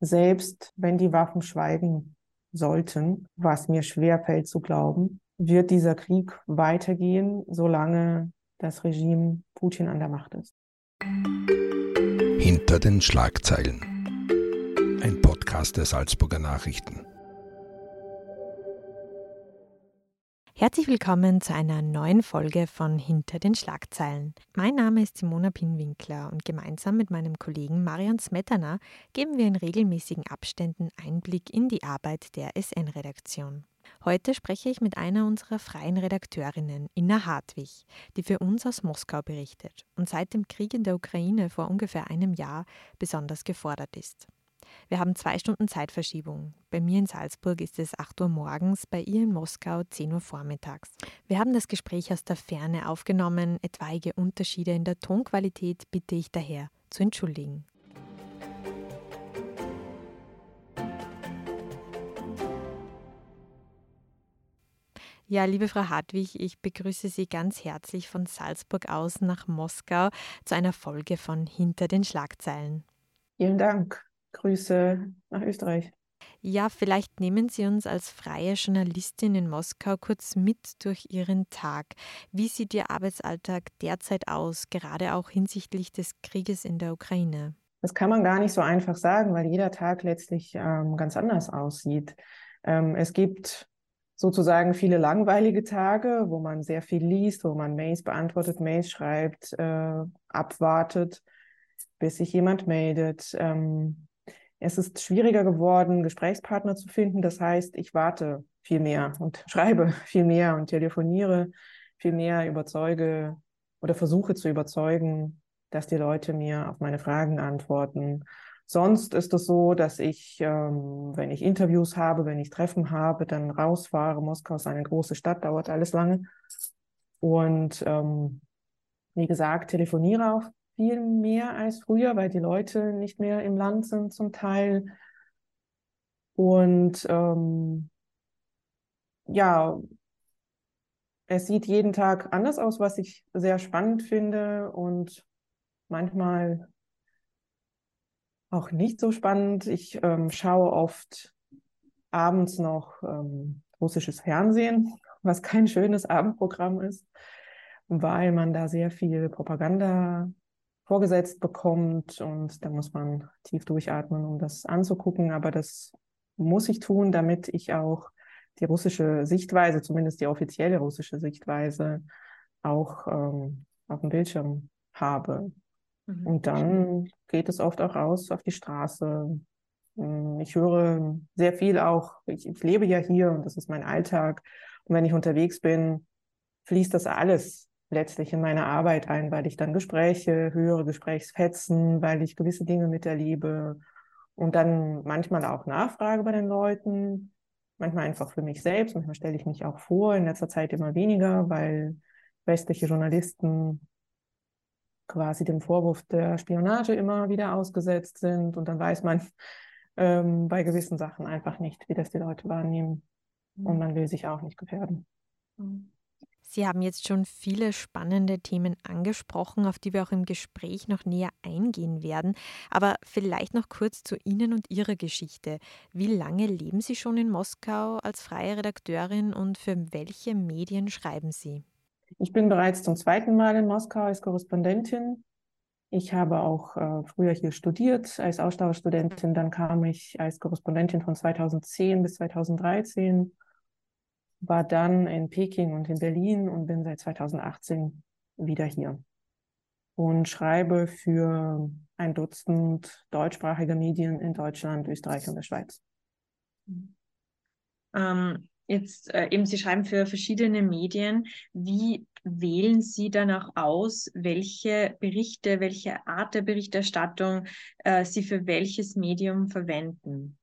selbst wenn die Waffen schweigen sollten, was mir schwer fällt zu glauben, wird dieser Krieg weitergehen, solange das Regime Putin an der Macht ist. Hinter den Schlagzeilen. Ein Podcast der Salzburger Nachrichten. Herzlich willkommen zu einer neuen Folge von Hinter den Schlagzeilen. Mein Name ist Simona Pinwinkler und gemeinsam mit meinem Kollegen Marian Smetana geben wir in regelmäßigen Abständen Einblick in die Arbeit der SN-Redaktion. Heute spreche ich mit einer unserer freien Redakteurinnen, Inna Hartwig, die für uns aus Moskau berichtet und seit dem Krieg in der Ukraine vor ungefähr einem Jahr besonders gefordert ist. Wir haben zwei Stunden Zeitverschiebung. Bei mir in Salzburg ist es 8 Uhr morgens, bei ihr in Moskau 10 Uhr vormittags. Wir haben das Gespräch aus der Ferne aufgenommen. Etwaige Unterschiede in der Tonqualität bitte ich daher zu entschuldigen. Ja, liebe Frau Hartwig, ich begrüße Sie ganz herzlich von Salzburg aus nach Moskau zu einer Folge von Hinter den Schlagzeilen. Vielen Dank. Grüße nach Österreich. Ja, vielleicht nehmen Sie uns als freie Journalistin in Moskau kurz mit durch Ihren Tag. Wie sieht Ihr Arbeitsalltag derzeit aus, gerade auch hinsichtlich des Krieges in der Ukraine? Das kann man gar nicht so einfach sagen, weil jeder Tag letztlich ähm, ganz anders aussieht. Ähm, es gibt sozusagen viele langweilige Tage, wo man sehr viel liest, wo man Mails beantwortet, Mails schreibt, äh, abwartet, bis sich jemand meldet. Ähm, es ist schwieriger geworden, Gesprächspartner zu finden. Das heißt, ich warte viel mehr und schreibe viel mehr und telefoniere viel mehr, überzeuge oder versuche zu überzeugen, dass die Leute mir auf meine Fragen antworten. Sonst ist es so, dass ich, ähm, wenn ich Interviews habe, wenn ich Treffen habe, dann rausfahre. Moskau ist eine große Stadt, dauert alles lange. Und ähm, wie gesagt, telefoniere auch viel mehr als früher, weil die Leute nicht mehr im Land sind zum Teil. Und ähm, ja, es sieht jeden Tag anders aus, was ich sehr spannend finde und manchmal auch nicht so spannend. Ich ähm, schaue oft abends noch ähm, russisches Fernsehen, was kein schönes Abendprogramm ist, weil man da sehr viel Propaganda vorgesetzt bekommt und da muss man tief durchatmen, um das anzugucken. Aber das muss ich tun, damit ich auch die russische Sichtweise, zumindest die offizielle russische Sichtweise, auch ähm, auf dem Bildschirm habe. Mhm. Und dann geht es oft auch raus auf die Straße. Hm, ich höre sehr viel auch, ich, ich lebe ja hier und das ist mein Alltag. Und wenn ich unterwegs bin, fließt das alles letztlich in meine Arbeit ein, weil ich dann Gespräche höre, Gesprächsfetzen, weil ich gewisse Dinge miterlebe und dann manchmal auch nachfrage bei den Leuten, manchmal einfach für mich selbst, manchmal stelle ich mich auch vor, in letzter Zeit immer weniger, weil westliche Journalisten quasi dem Vorwurf der Spionage immer wieder ausgesetzt sind und dann weiß man ähm, bei gewissen Sachen einfach nicht, wie das die Leute wahrnehmen und man will sich auch nicht gefährden. Mhm. Sie haben jetzt schon viele spannende Themen angesprochen, auf die wir auch im Gespräch noch näher eingehen werden. Aber vielleicht noch kurz zu Ihnen und Ihrer Geschichte. Wie lange leben Sie schon in Moskau als freie Redakteurin und für welche Medien schreiben Sie? Ich bin bereits zum zweiten Mal in Moskau als Korrespondentin. Ich habe auch äh, früher hier studiert als Austauschstudentin. Dann kam ich als Korrespondentin von 2010 bis 2013 war dann in Peking und in Berlin und bin seit 2018 wieder hier und schreibe für ein Dutzend deutschsprachige Medien in Deutschland, Österreich und der Schweiz. Ähm, jetzt äh, eben, Sie schreiben für verschiedene Medien. Wie wählen Sie dann auch aus, welche Berichte, welche Art der Berichterstattung äh, Sie für welches Medium verwenden?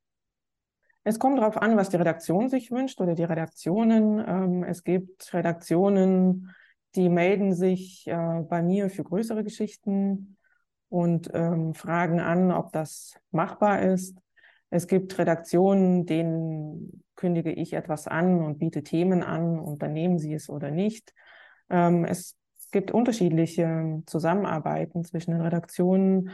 Es kommt darauf an, was die Redaktion sich wünscht oder die Redaktionen. Ähm, es gibt Redaktionen, die melden sich äh, bei mir für größere Geschichten und ähm, fragen an, ob das machbar ist. Es gibt Redaktionen, denen kündige ich etwas an und biete Themen an und dann nehmen sie es oder nicht. Ähm, es gibt unterschiedliche Zusammenarbeiten zwischen den Redaktionen.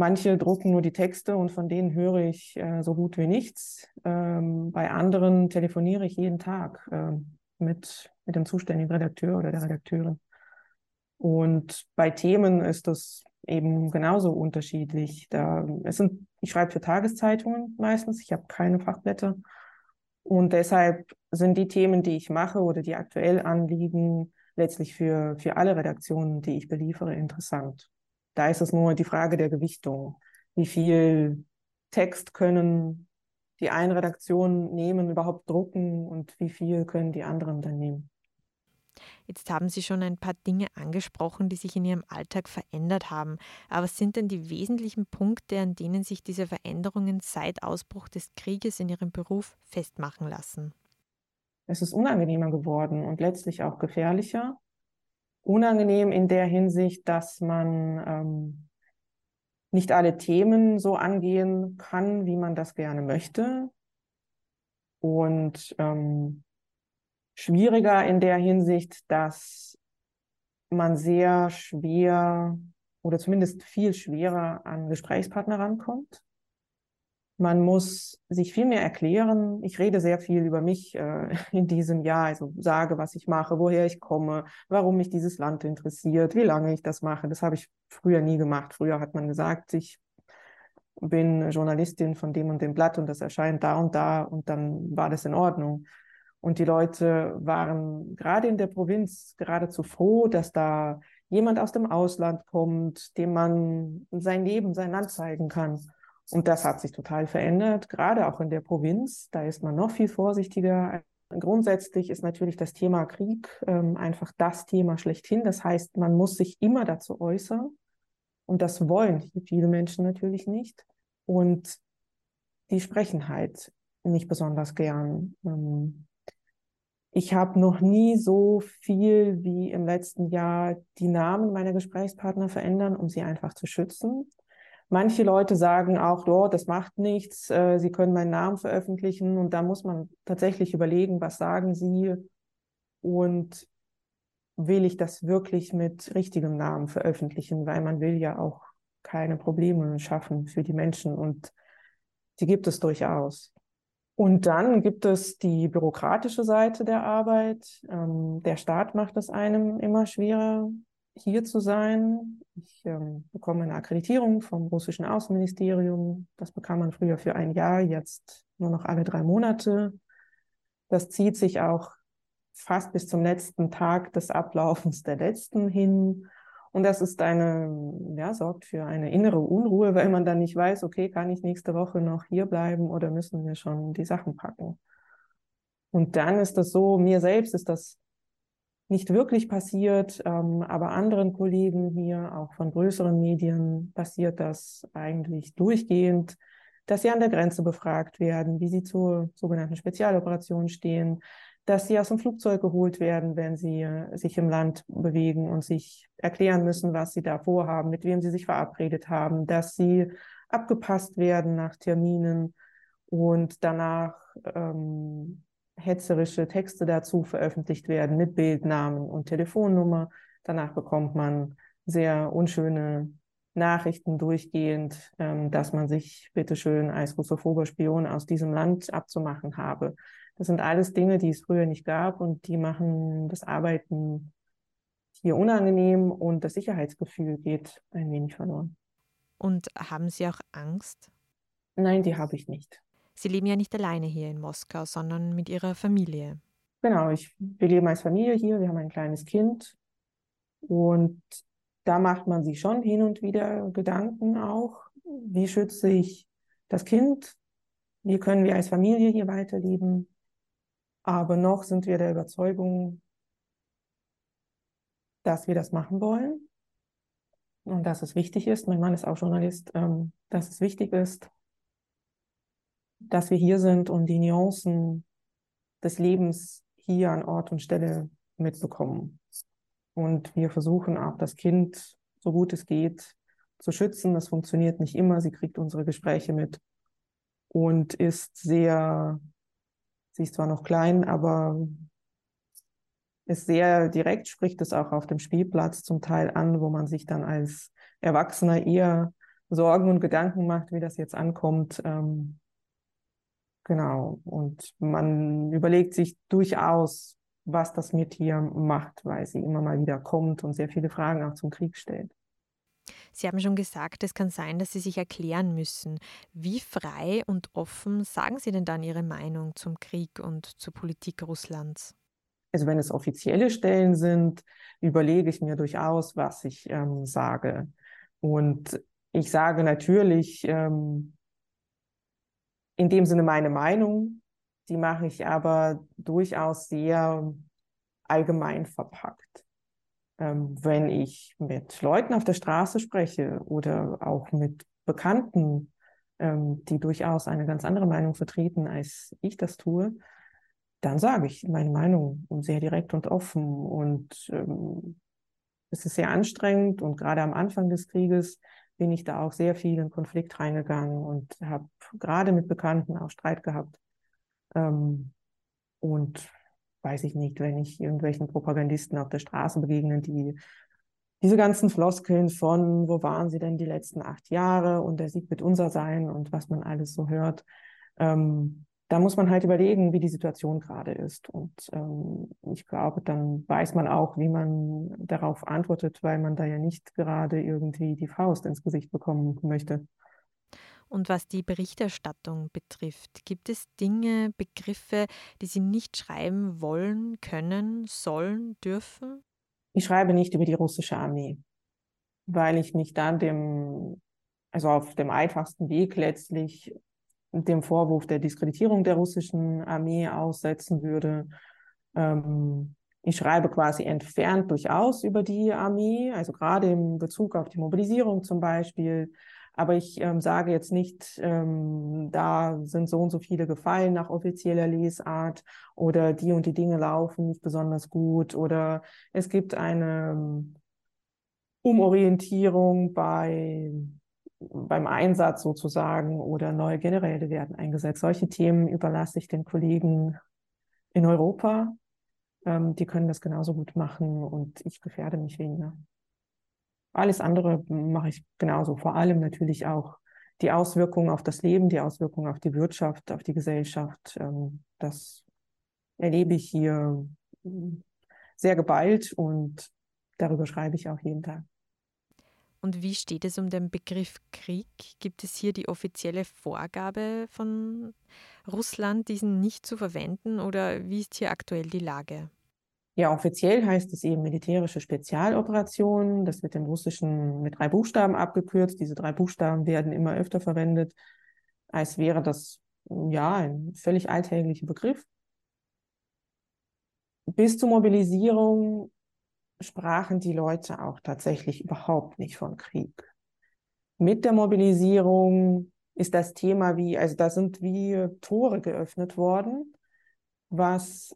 Manche drucken nur die Texte und von denen höre ich äh, so gut wie nichts. Ähm, bei anderen telefoniere ich jeden Tag äh, mit, mit dem zuständigen Redakteur oder der Redakteurin. Und bei Themen ist das eben genauso unterschiedlich. Da, es sind, ich schreibe für Tageszeitungen meistens, ich habe keine Fachblätter. Und deshalb sind die Themen, die ich mache oder die aktuell anliegen, letztlich für, für alle Redaktionen, die ich beliefere, interessant. Da ist es nur die Frage der Gewichtung. Wie viel Text können die eine Redaktion nehmen, überhaupt drucken und wie viel können die anderen dann nehmen? Jetzt haben Sie schon ein paar Dinge angesprochen, die sich in Ihrem Alltag verändert haben. Aber was sind denn die wesentlichen Punkte, an denen sich diese Veränderungen seit Ausbruch des Krieges in Ihrem Beruf festmachen lassen? Es ist unangenehmer geworden und letztlich auch gefährlicher. Unangenehm in der Hinsicht, dass man ähm, nicht alle Themen so angehen kann, wie man das gerne möchte. Und ähm, schwieriger in der Hinsicht, dass man sehr schwer oder zumindest viel schwerer an Gesprächspartner rankommt. Man muss sich viel mehr erklären. Ich rede sehr viel über mich äh, in diesem Jahr, also sage, was ich mache, woher ich komme, warum mich dieses Land interessiert, wie lange ich das mache. Das habe ich früher nie gemacht. Früher hat man gesagt, ich bin Journalistin von dem und dem Blatt und das erscheint da und da und dann war das in Ordnung. Und die Leute waren gerade in der Provinz geradezu froh, dass da jemand aus dem Ausland kommt, dem man sein Leben, sein Land zeigen kann. Und das hat sich total verändert, gerade auch in der Provinz. Da ist man noch viel vorsichtiger. Grundsätzlich ist natürlich das Thema Krieg ähm, einfach das Thema schlechthin. Das heißt, man muss sich immer dazu äußern. Und das wollen viele Menschen natürlich nicht. Und die sprechen halt nicht besonders gern. Ähm, ich habe noch nie so viel wie im letzten Jahr die Namen meiner Gesprächspartner verändern, um sie einfach zu schützen. Manche Leute sagen auch, oh, das macht nichts, äh, sie können meinen Namen veröffentlichen und da muss man tatsächlich überlegen, was sagen sie und will ich das wirklich mit richtigem Namen veröffentlichen, weil man will ja auch keine Probleme schaffen für die Menschen und die gibt es durchaus. Und dann gibt es die bürokratische Seite der Arbeit. Ähm, der Staat macht es einem immer schwerer, hier zu sein. Ich ähm, bekomme eine Akkreditierung vom russischen Außenministerium. Das bekam man früher für ein Jahr, jetzt nur noch alle drei Monate. Das zieht sich auch fast bis zum letzten Tag des Ablaufens der letzten hin. Und das ist eine, ja, sorgt für eine innere Unruhe, weil man dann nicht weiß, okay, kann ich nächste Woche noch hier bleiben oder müssen wir schon die Sachen packen? Und dann ist das so, mir selbst ist das nicht wirklich passiert, ähm, aber anderen Kollegen hier, auch von größeren Medien, passiert das eigentlich durchgehend, dass sie an der Grenze befragt werden, wie sie zur sogenannten Spezialoperation stehen, dass sie aus dem Flugzeug geholt werden, wenn sie sich im Land bewegen und sich erklären müssen, was sie da vorhaben, mit wem sie sich verabredet haben, dass sie abgepasst werden nach Terminen und danach ähm, hetzerische Texte dazu veröffentlicht werden mit Bildnamen und Telefonnummer. Danach bekommt man sehr unschöne Nachrichten durchgehend, ähm, dass man sich bitteschön als russophober Spion aus diesem Land abzumachen habe. Das sind alles Dinge, die es früher nicht gab und die machen das Arbeiten hier unangenehm und das Sicherheitsgefühl geht ein wenig verloren. Und haben Sie auch Angst? Nein, die habe ich nicht. Sie leben ja nicht alleine hier in Moskau, sondern mit Ihrer Familie. Genau, ich, wir leben als Familie hier, wir haben ein kleines Kind und da macht man sich schon hin und wieder Gedanken auch, wie schütze ich das Kind, wie können wir als Familie hier weiterleben, aber noch sind wir der Überzeugung, dass wir das machen wollen und dass es wichtig ist. Mein Mann ist auch Journalist, ähm, dass es wichtig ist, dass wir hier sind und die Nuancen des Lebens hier an Ort und Stelle mitbekommen. Und wir versuchen auch das Kind, so gut es geht, zu schützen. Das funktioniert nicht immer. Sie kriegt unsere Gespräche mit und ist sehr Sie ist zwar noch klein, aber ist sehr direkt, spricht es auch auf dem Spielplatz zum Teil an, wo man sich dann als Erwachsener eher Sorgen und Gedanken macht, wie das jetzt ankommt. Ähm, genau. Und man überlegt sich durchaus, was das mit ihr macht, weil sie immer mal wieder kommt und sehr viele Fragen auch zum Krieg stellt. Sie haben schon gesagt, es kann sein, dass Sie sich erklären müssen. Wie frei und offen sagen Sie denn dann Ihre Meinung zum Krieg und zur Politik Russlands? Also wenn es offizielle Stellen sind, überlege ich mir durchaus, was ich ähm, sage. Und ich sage natürlich ähm, in dem Sinne meine Meinung, die mache ich aber durchaus sehr allgemein verpackt. Ähm, wenn ich mit Leuten auf der Straße spreche oder auch mit Bekannten, ähm, die durchaus eine ganz andere Meinung vertreten, als ich das tue, dann sage ich meine Meinung sehr direkt und offen. Und ähm, es ist sehr anstrengend und gerade am Anfang des Krieges bin ich da auch sehr viel in Konflikt reingegangen und habe gerade mit Bekannten auch Streit gehabt. Ähm, und weiß ich nicht, wenn ich irgendwelchen Propagandisten auf der Straße begegne, die diese ganzen Floskeln von, wo waren sie denn die letzten acht Jahre und der Sieg wird unser sein und was man alles so hört, ähm, da muss man halt überlegen, wie die Situation gerade ist. Und ähm, ich glaube, dann weiß man auch, wie man darauf antwortet, weil man da ja nicht gerade irgendwie die Faust ins Gesicht bekommen möchte. Und was die Berichterstattung betrifft, gibt es Dinge, Begriffe, die Sie nicht schreiben wollen, können, sollen, dürfen? Ich schreibe nicht über die russische Armee, weil ich mich dann dem, also auf dem einfachsten Weg letztlich dem Vorwurf der Diskreditierung der russischen Armee aussetzen würde. Ähm, ich schreibe quasi entfernt durchaus über die Armee, also gerade im Bezug auf die Mobilisierung zum Beispiel. Aber ich ähm, sage jetzt nicht, ähm, da sind so und so viele gefallen nach offizieller Lesart oder die und die Dinge laufen nicht besonders gut oder es gibt eine ähm, Umorientierung bei beim Einsatz sozusagen oder neue Generäle werden eingesetzt. Solche Themen überlasse ich den Kollegen in Europa. Ähm, die können das genauso gut machen und ich gefährde mich weniger. Alles andere mache ich genauso. Vor allem natürlich auch die Auswirkungen auf das Leben, die Auswirkungen auf die Wirtschaft, auf die Gesellschaft. Ähm, das erlebe ich hier sehr geballt und darüber schreibe ich auch jeden Tag. Und wie steht es um den Begriff Krieg? Gibt es hier die offizielle Vorgabe von Russland, diesen nicht zu verwenden oder wie ist hier aktuell die Lage? Ja, offiziell heißt es eben militärische Spezialoperation. Das wird im Russischen mit drei Buchstaben abgekürzt. Diese drei Buchstaben werden immer öfter verwendet, als wäre das ja ein völlig alltäglicher Begriff. Bis zur Mobilisierung sprachen die Leute auch tatsächlich überhaupt nicht von Krieg. Mit der Mobilisierung ist das Thema wie, also da sind wie Tore geöffnet worden, was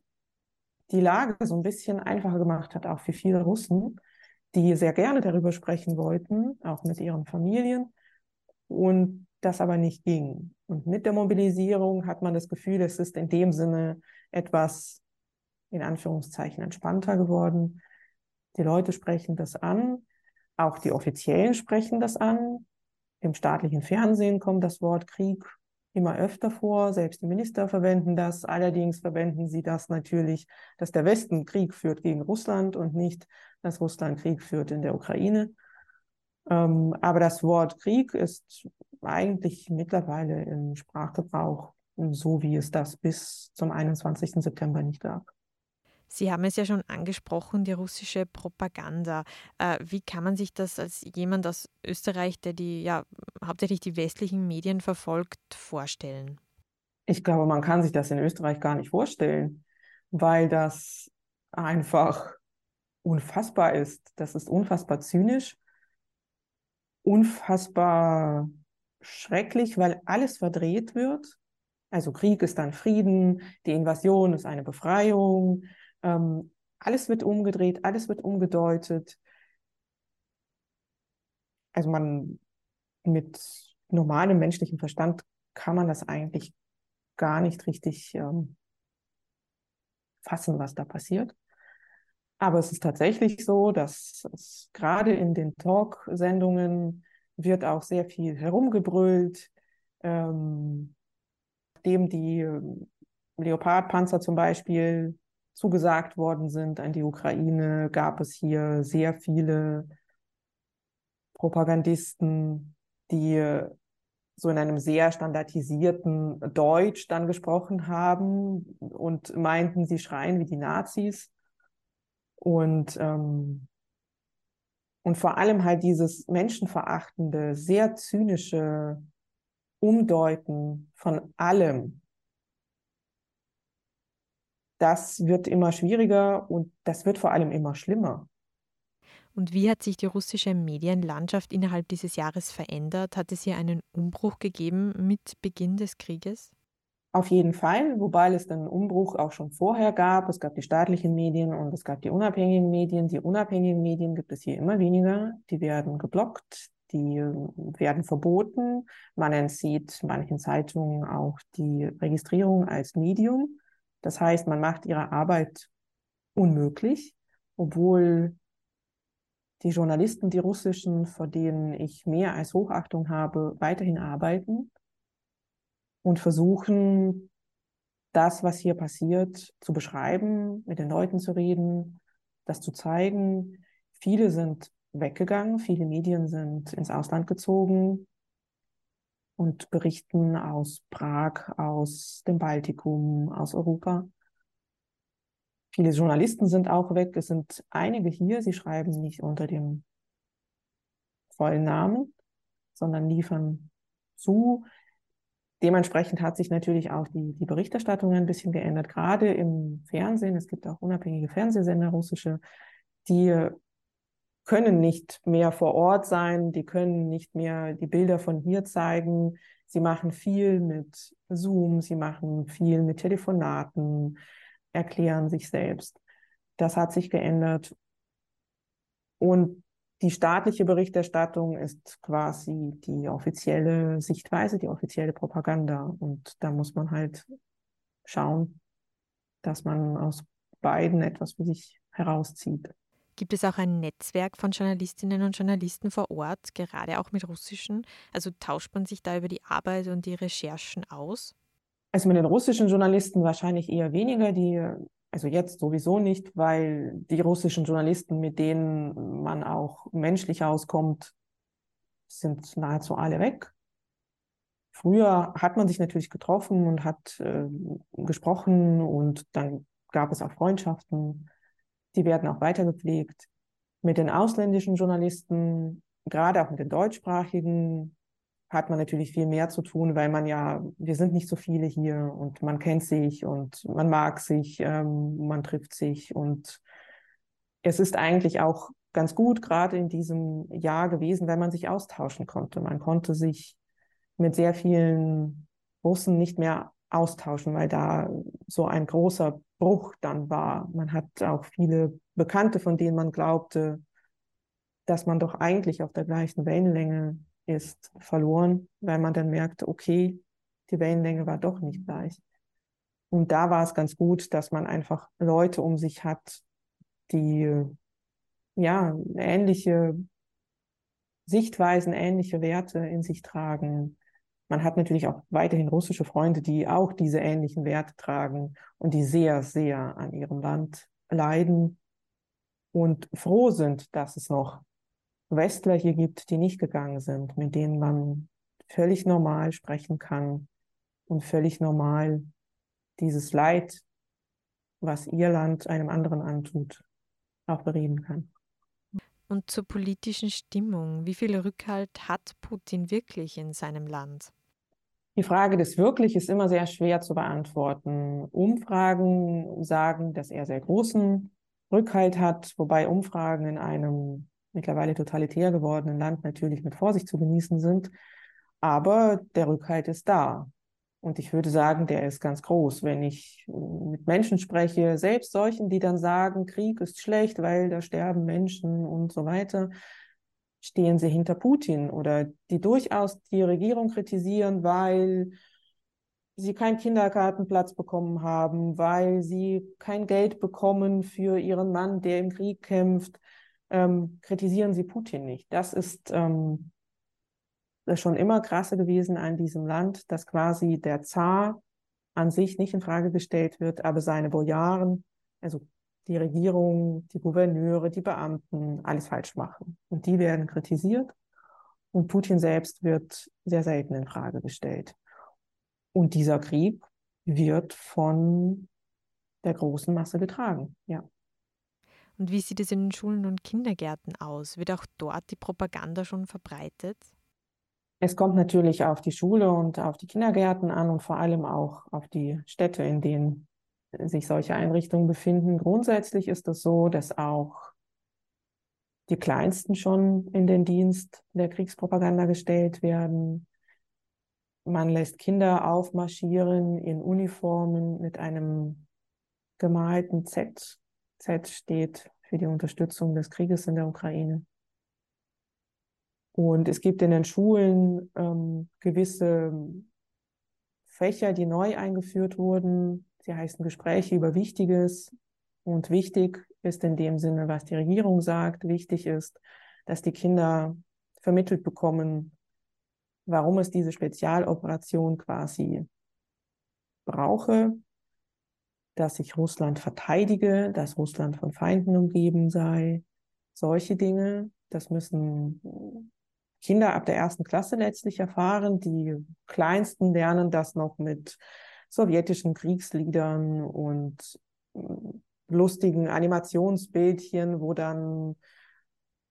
die Lage so ein bisschen einfacher gemacht hat, auch für viele Russen, die sehr gerne darüber sprechen wollten, auch mit ihren Familien, und das aber nicht ging. Und mit der Mobilisierung hat man das Gefühl, es ist in dem Sinne etwas in Anführungszeichen entspannter geworden. Die Leute sprechen das an, auch die Offiziellen sprechen das an. Im staatlichen Fernsehen kommt das Wort Krieg immer öfter vor. Selbst die Minister verwenden das. Allerdings verwenden sie das natürlich, dass der Westen Krieg führt gegen Russland und nicht, dass Russland Krieg führt in der Ukraine. Ähm, aber das Wort Krieg ist eigentlich mittlerweile im Sprachgebrauch so, wie es das bis zum 21. September nicht gab. Sie haben es ja schon angesprochen, die russische Propaganda. Äh, wie kann man sich das als jemand aus Österreich, der die ja hauptsächlich die westlichen Medien verfolgt, vorstellen? Ich glaube, man kann sich das in Österreich gar nicht vorstellen, weil das einfach unfassbar ist. Das ist unfassbar zynisch, unfassbar schrecklich, weil alles verdreht wird. Also Krieg ist dann Frieden, die Invasion ist eine Befreiung, ähm, alles wird umgedreht, alles wird umgedeutet. Also man mit normalem menschlichem Verstand kann man das eigentlich gar nicht richtig ähm, fassen, was da passiert. Aber es ist tatsächlich so, dass es gerade in den Talk-Sendungen wird auch sehr viel herumgebrüllt. Ähm, dem die ähm, Leopardpanzer zum Beispiel zugesagt worden sind an die Ukraine, gab es hier sehr viele Propagandisten, die so in einem sehr standardisierten Deutsch dann gesprochen haben und meinten, sie schreien wie die Nazis. Und, ähm, und vor allem halt dieses menschenverachtende, sehr zynische Umdeuten von allem. Das wird immer schwieriger und das wird vor allem immer schlimmer. Und wie hat sich die russische Medienlandschaft innerhalb dieses Jahres verändert? Hat es hier einen Umbruch gegeben mit Beginn des Krieges? Auf jeden Fall, wobei es einen Umbruch auch schon vorher gab. Es gab die staatlichen Medien und es gab die unabhängigen Medien. Die unabhängigen Medien gibt es hier immer weniger. Die werden geblockt, die werden verboten. Man entzieht manchen Zeitungen auch die Registrierung als Medium. Das heißt, man macht ihre Arbeit unmöglich, obwohl die Journalisten, die russischen, vor denen ich mehr als Hochachtung habe, weiterhin arbeiten und versuchen, das, was hier passiert, zu beschreiben, mit den Leuten zu reden, das zu zeigen. Viele sind weggegangen, viele Medien sind ins Ausland gezogen und berichten aus Prag, aus dem Baltikum, aus Europa. Viele Journalisten sind auch weg. Es sind einige hier, sie schreiben nicht unter dem vollen Namen, sondern liefern zu. Dementsprechend hat sich natürlich auch die, die Berichterstattung ein bisschen geändert, gerade im Fernsehen. Es gibt auch unabhängige Fernsehsender, russische, die können nicht mehr vor Ort sein, die können nicht mehr die Bilder von hier zeigen. Sie machen viel mit Zoom, sie machen viel mit Telefonaten, erklären sich selbst. Das hat sich geändert. Und die staatliche Berichterstattung ist quasi die offizielle Sichtweise, die offizielle Propaganda. Und da muss man halt schauen, dass man aus beiden etwas für sich herauszieht. Gibt es auch ein Netzwerk von Journalistinnen und Journalisten vor Ort, gerade auch mit russischen? Also tauscht man sich da über die Arbeit und die Recherchen aus? Also mit den russischen Journalisten wahrscheinlich eher weniger, die, also jetzt sowieso nicht, weil die russischen Journalisten, mit denen man auch menschlich auskommt, sind nahezu alle weg. Früher hat man sich natürlich getroffen und hat äh, gesprochen und dann gab es auch Freundschaften, die werden auch weitergepflegt. Mit den ausländischen Journalisten, gerade auch mit den deutschsprachigen, hat man natürlich viel mehr zu tun, weil man ja, wir sind nicht so viele hier und man kennt sich und man mag sich, ähm, man trifft sich und es ist eigentlich auch ganz gut gerade in diesem Jahr gewesen, weil man sich austauschen konnte. Man konnte sich mit sehr vielen Russen nicht mehr austauschen, weil da so ein großer Bruch dann war. Man hat auch viele Bekannte, von denen man glaubte, dass man doch eigentlich auf der gleichen Wellenlänge ist verloren, weil man dann merkte, okay, die Wellenlänge war doch nicht gleich. Und da war es ganz gut, dass man einfach Leute um sich hat, die ja ähnliche Sichtweisen, ähnliche Werte in sich tragen. Man hat natürlich auch weiterhin russische Freunde, die auch diese ähnlichen Werte tragen und die sehr, sehr an ihrem Land leiden und froh sind, dass es noch Westler hier gibt, die nicht gegangen sind, mit denen man völlig normal sprechen kann und völlig normal dieses Leid, was ihr Land einem anderen antut, auch bereden kann. Und zur politischen Stimmung. Wie viel Rückhalt hat Putin wirklich in seinem Land? Die Frage des wirklich ist immer sehr schwer zu beantworten. Umfragen sagen, dass er sehr großen Rückhalt hat, wobei Umfragen in einem mittlerweile totalitär gewordenen Land natürlich mit Vorsicht zu genießen sind. Aber der Rückhalt ist da. Und ich würde sagen, der ist ganz groß. Wenn ich mit Menschen spreche, selbst solchen, die dann sagen, Krieg ist schlecht, weil da sterben Menschen und so weiter, stehen sie hinter Putin oder die durchaus die Regierung kritisieren, weil sie keinen Kindergartenplatz bekommen haben, weil sie kein Geld bekommen für ihren Mann, der im Krieg kämpft, ähm, kritisieren Sie Putin nicht. Das ist ähm, schon immer krasse gewesen an diesem Land, dass quasi der Zar an sich nicht in Frage gestellt wird, aber seine Bojaren, also die Regierung, die Gouverneure, die Beamten, alles falsch machen. Und die werden kritisiert. Und Putin selbst wird sehr selten in Frage gestellt. Und dieser Krieg wird von der großen Masse getragen, ja. Und wie sieht es in den Schulen und Kindergärten aus? Wird auch dort die Propaganda schon verbreitet? Es kommt natürlich auf die Schule und auf die Kindergärten an und vor allem auch auf die Städte, in denen sich solche Einrichtungen befinden. Grundsätzlich ist es so, dass auch die Kleinsten schon in den Dienst der Kriegspropaganda gestellt werden. Man lässt Kinder aufmarschieren in Uniformen mit einem gemalten Z. Z steht für die Unterstützung des Krieges in der Ukraine. Und es gibt in den Schulen ähm, gewisse Fächer, die neu eingeführt wurden. Sie heißen Gespräche über Wichtiges. Und wichtig ist in dem Sinne, was die Regierung sagt. Wichtig ist, dass die Kinder vermittelt bekommen, warum es diese Spezialoperation quasi brauche, dass sich Russland verteidige, dass Russland von Feinden umgeben sei. Solche Dinge, das müssen Kinder ab der ersten Klasse letztlich erfahren. Die Kleinsten lernen das noch mit sowjetischen Kriegsliedern und äh, lustigen Animationsbildchen, wo dann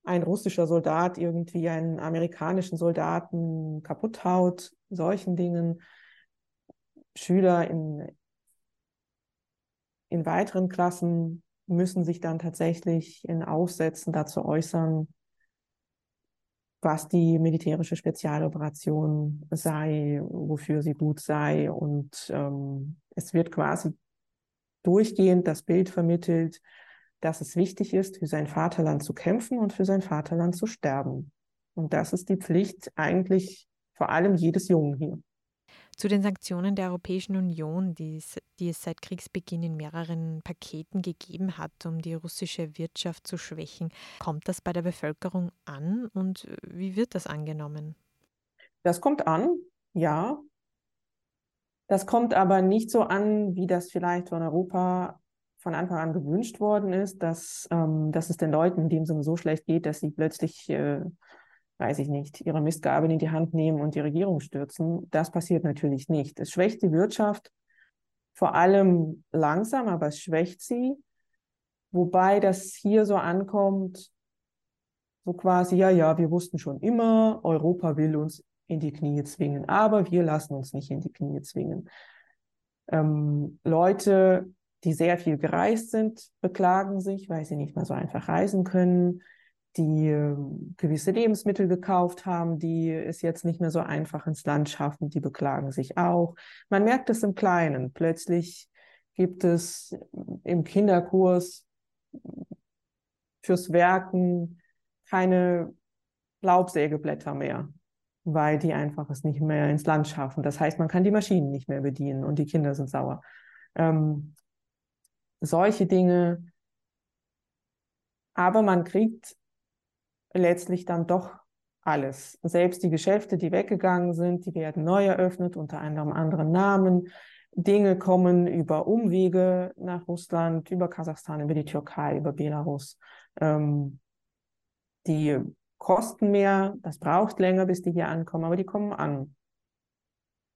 ein russischer Soldat irgendwie einen amerikanischen Soldaten kaputt haut, solchen Dingen. Schüler in, in weiteren Klassen müssen sich dann tatsächlich in Aufsätzen dazu äußern, was die militärische Spezialoperation sei, wofür sie gut sei. Und ähm, es wird quasi durchgehend das Bild vermittelt, dass es wichtig ist, für sein Vaterland zu kämpfen und für sein Vaterland zu sterben. Und das ist die Pflicht eigentlich vor allem jedes Jungen hier. Zu den Sanktionen der Europäischen Union, die es, die es seit Kriegsbeginn in mehreren Paketen gegeben hat, um die russische Wirtschaft zu schwächen, kommt das bei der Bevölkerung an und wie wird das angenommen? Das kommt an, ja. Das kommt aber nicht so an, wie das vielleicht von Europa von Anfang an gewünscht worden ist, dass, ähm, dass es den Leuten in dem Sinne so schlecht geht, dass sie plötzlich äh, weiß ich nicht, ihre Mistgabel in die Hand nehmen und die Regierung stürzen. Das passiert natürlich nicht. Es schwächt die Wirtschaft vor allem langsam, aber es schwächt sie. Wobei das hier so ankommt, so quasi, ja, ja, wir wussten schon immer, Europa will uns in die Knie zwingen, aber wir lassen uns nicht in die Knie zwingen. Ähm, Leute, die sehr viel gereist sind, beklagen sich, weil sie nicht mehr so einfach reisen können die ähm, gewisse Lebensmittel gekauft haben, die es jetzt nicht mehr so einfach ins Land schaffen, die beklagen sich auch. Man merkt es im Kleinen. Plötzlich gibt es im Kinderkurs fürs Werken keine Laubsägeblätter mehr, weil die einfach es nicht mehr ins Land schaffen. Das heißt, man kann die Maschinen nicht mehr bedienen und die Kinder sind sauer. Ähm, solche Dinge. Aber man kriegt letztlich dann doch alles. Selbst die Geschäfte, die weggegangen sind, die werden neu eröffnet unter einem anderen Namen. Dinge kommen über Umwege nach Russland, über Kasachstan, über die Türkei, über Belarus. Ähm, die kosten mehr, das braucht länger, bis die hier ankommen, aber die kommen an.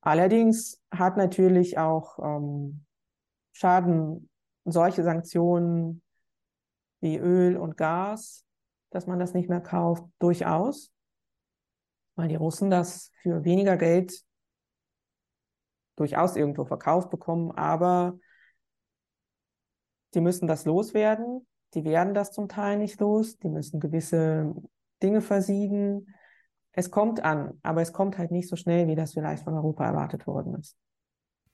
Allerdings hat natürlich auch ähm, Schaden solche Sanktionen wie Öl und Gas dass man das nicht mehr kauft, durchaus, weil die Russen das für weniger Geld durchaus irgendwo verkauft bekommen, aber die müssen das loswerden. Die werden das zum Teil nicht los. Die müssen gewisse Dinge versiegen. Es kommt an, aber es kommt halt nicht so schnell, wie das vielleicht von Europa erwartet worden ist.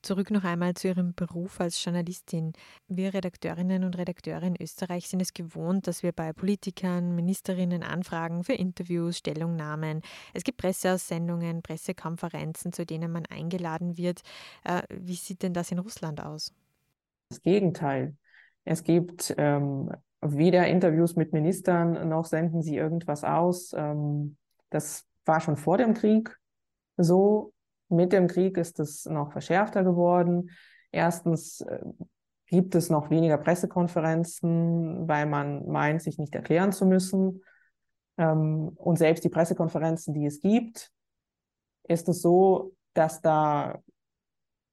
Zurück noch einmal zu Ihrem Beruf als Journalistin. Wir Redakteurinnen und Redakteure in Österreich sind es gewohnt, dass wir bei Politikern, Ministerinnen anfragen für Interviews, Stellungnahmen. Es gibt Presseaussendungen, Pressekonferenzen, zu denen man eingeladen wird. Äh, wie sieht denn das in Russland aus? Das Gegenteil. Es gibt ähm, weder Interviews mit Ministern noch senden sie irgendwas aus. Ähm, das war schon vor dem Krieg so. Mit dem Krieg ist es noch verschärfter geworden. Erstens äh, gibt es noch weniger Pressekonferenzen, weil man meint, sich nicht erklären zu müssen. Ähm, und selbst die Pressekonferenzen, die es gibt, ist es so, dass da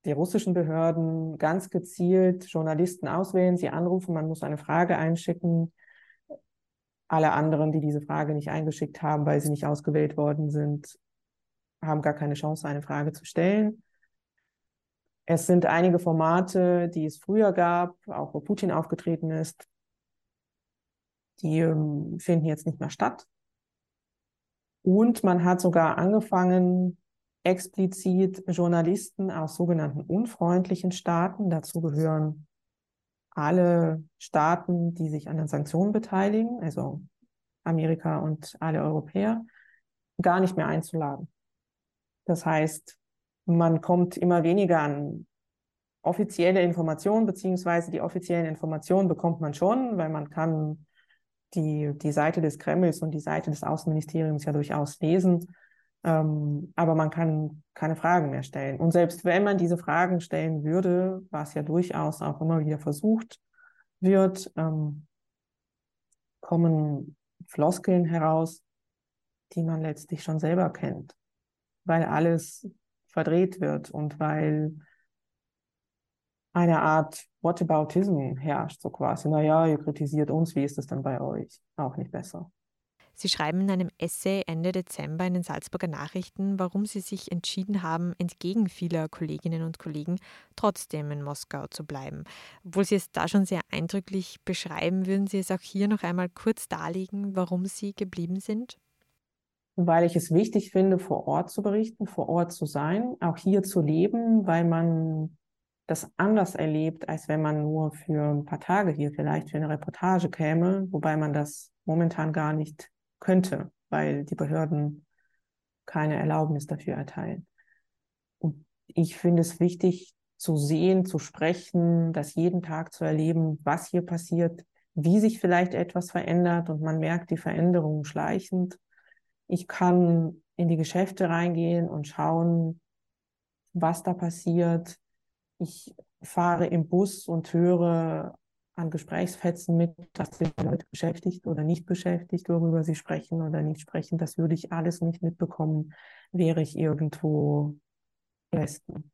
die russischen Behörden ganz gezielt Journalisten auswählen, sie anrufen, man muss eine Frage einschicken. Alle anderen, die diese Frage nicht eingeschickt haben, weil sie nicht ausgewählt worden sind, haben gar keine Chance, eine Frage zu stellen. Es sind einige Formate, die es früher gab, auch wo Putin aufgetreten ist, die ähm, finden jetzt nicht mehr statt. Und man hat sogar angefangen, explizit Journalisten aus sogenannten unfreundlichen Staaten, dazu gehören alle Staaten, die sich an den Sanktionen beteiligen, also Amerika und alle Europäer, gar nicht mehr einzuladen. Das heißt, man kommt immer weniger an offizielle Informationen, beziehungsweise die offiziellen Informationen bekommt man schon, weil man kann die, die Seite des Kremls und die Seite des Außenministeriums ja durchaus lesen. Ähm, aber man kann keine Fragen mehr stellen. Und selbst wenn man diese Fragen stellen würde, was ja durchaus auch immer wieder versucht wird, ähm, kommen Floskeln heraus, die man letztlich schon selber kennt, weil alles verdreht wird und weil eine Art Whataboutism herrscht, so quasi, naja, ihr kritisiert uns, wie ist es dann bei euch? Auch nicht besser. Sie schreiben in einem Essay Ende Dezember in den Salzburger Nachrichten, warum Sie sich entschieden haben, entgegen vieler Kolleginnen und Kollegen trotzdem in Moskau zu bleiben. Obwohl Sie es da schon sehr eindrücklich beschreiben, würden Sie es auch hier noch einmal kurz darlegen, warum Sie geblieben sind? Weil ich es wichtig finde, vor Ort zu berichten, vor Ort zu sein, auch hier zu leben, weil man das anders erlebt, als wenn man nur für ein paar Tage hier vielleicht für eine Reportage käme, wobei man das momentan gar nicht könnte, weil die Behörden keine Erlaubnis dafür erteilen. Und ich finde es wichtig zu sehen, zu sprechen, das jeden Tag zu erleben, was hier passiert, wie sich vielleicht etwas verändert und man merkt die Veränderungen schleichend. Ich kann in die Geschäfte reingehen und schauen, was da passiert. Ich fahre im Bus und höre an Gesprächsfetzen mit, dass die Leute beschäftigt oder nicht beschäftigt, worüber sie sprechen oder nicht sprechen. Das würde ich alles nicht mitbekommen, wäre ich irgendwo im Westen.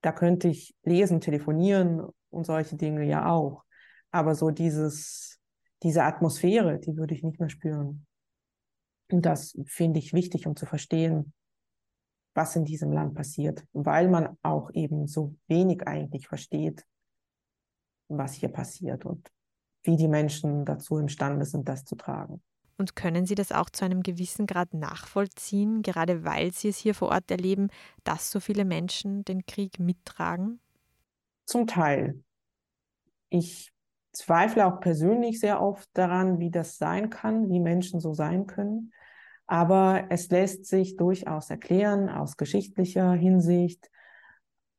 Da könnte ich lesen, telefonieren und solche Dinge ja auch. Aber so dieses, diese Atmosphäre, die würde ich nicht mehr spüren. Und das finde ich wichtig, um zu verstehen, was in diesem Land passiert, weil man auch eben so wenig eigentlich versteht, was hier passiert und wie die Menschen dazu imstande sind, das zu tragen. Und können Sie das auch zu einem gewissen Grad nachvollziehen, gerade weil Sie es hier vor Ort erleben, dass so viele Menschen den Krieg mittragen? Zum Teil. Ich zweifle auch persönlich sehr oft daran, wie das sein kann, wie Menschen so sein können. Aber es lässt sich durchaus erklären aus geschichtlicher Hinsicht,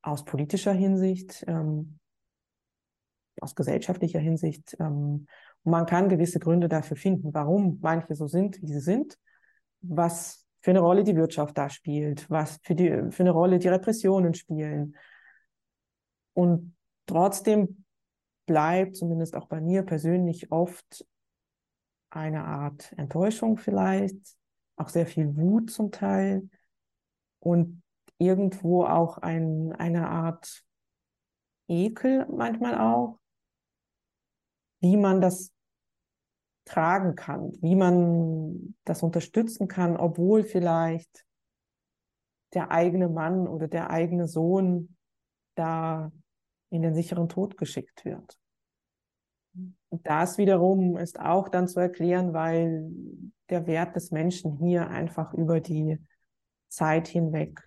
aus politischer Hinsicht. Ähm, aus gesellschaftlicher Hinsicht. Ähm, man kann gewisse Gründe dafür finden, warum manche so sind, wie sie sind, was für eine Rolle die Wirtschaft da spielt, was für, die, für eine Rolle die Repressionen spielen. Und trotzdem bleibt, zumindest auch bei mir persönlich, oft eine Art Enttäuschung vielleicht, auch sehr viel Wut zum Teil und irgendwo auch ein, eine Art Ekel manchmal auch, wie man das tragen kann, wie man das unterstützen kann, obwohl vielleicht der eigene Mann oder der eigene Sohn da in den sicheren Tod geschickt wird. Das wiederum ist auch dann zu erklären, weil der Wert des Menschen hier einfach über die Zeit hinweg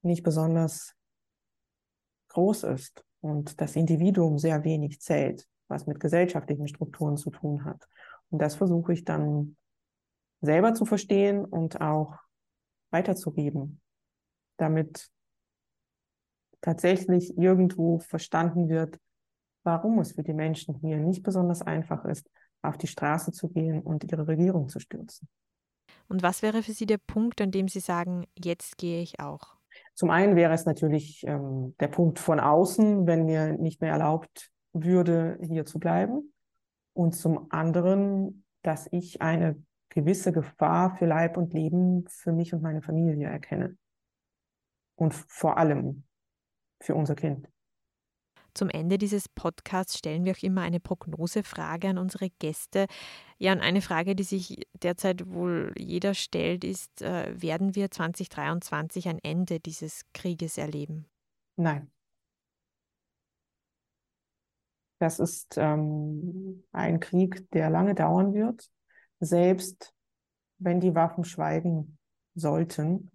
nicht besonders groß ist und das Individuum sehr wenig zählt was mit gesellschaftlichen Strukturen zu tun hat. Und das versuche ich dann selber zu verstehen und auch weiterzugeben, damit tatsächlich irgendwo verstanden wird, warum es für die Menschen hier nicht besonders einfach ist, auf die Straße zu gehen und ihre Regierung zu stürzen. Und was wäre für Sie der Punkt, an dem Sie sagen, jetzt gehe ich auch? Zum einen wäre es natürlich ähm, der Punkt von außen, wenn mir nicht mehr erlaubt würde, hier zu bleiben. Und zum anderen, dass ich eine gewisse Gefahr für Leib und Leben für mich und meine Familie erkenne. Und vor allem für unser Kind. Zum Ende dieses Podcasts stellen wir auch immer eine Prognosefrage an unsere Gäste. Ja, und eine Frage, die sich derzeit wohl jeder stellt, ist, äh, werden wir 2023 ein Ende dieses Krieges erleben? Nein. Das ist ähm, ein Krieg, der lange dauern wird, selbst wenn die Waffen schweigen sollten,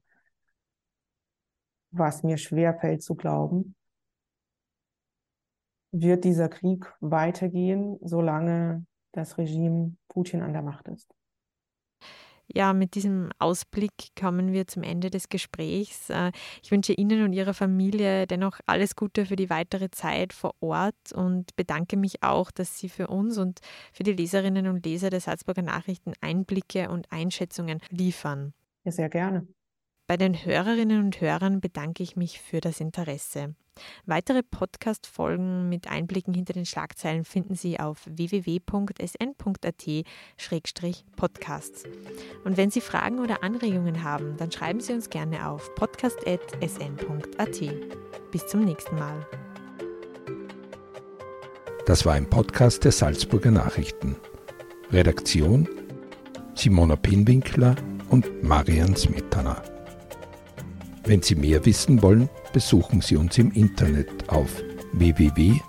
was mir schwerfällt zu glauben wird dieser Krieg weitergehen, solange das Regime Putin an der Macht ist. Ja, mit diesem Ausblick kommen wir zum Ende des Gesprächs. Äh, ich wünsche Ihnen und Ihrer Familie dennoch alles Gute für die weitere Zeit vor Ort und bedanke mich auch, dass Sie für uns und für die Leserinnen und Leser der Salzburger Nachrichten Einblicke und Einschätzungen liefern. Ja, sehr gerne. Bei den Hörerinnen und Hörern bedanke ich mich für das Interesse. Weitere Podcast-Folgen mit Einblicken hinter den Schlagzeilen finden Sie auf www.sn.at-podcasts. Und wenn Sie Fragen oder Anregungen haben, dann schreiben Sie uns gerne auf podcast.sn.at. Bis zum nächsten Mal. Das war ein Podcast der Salzburger Nachrichten. Redaktion Simona Pinwinkler und Marian Smetana. Wenn Sie mehr wissen wollen, besuchen Sie uns im Internet auf www.sn.at.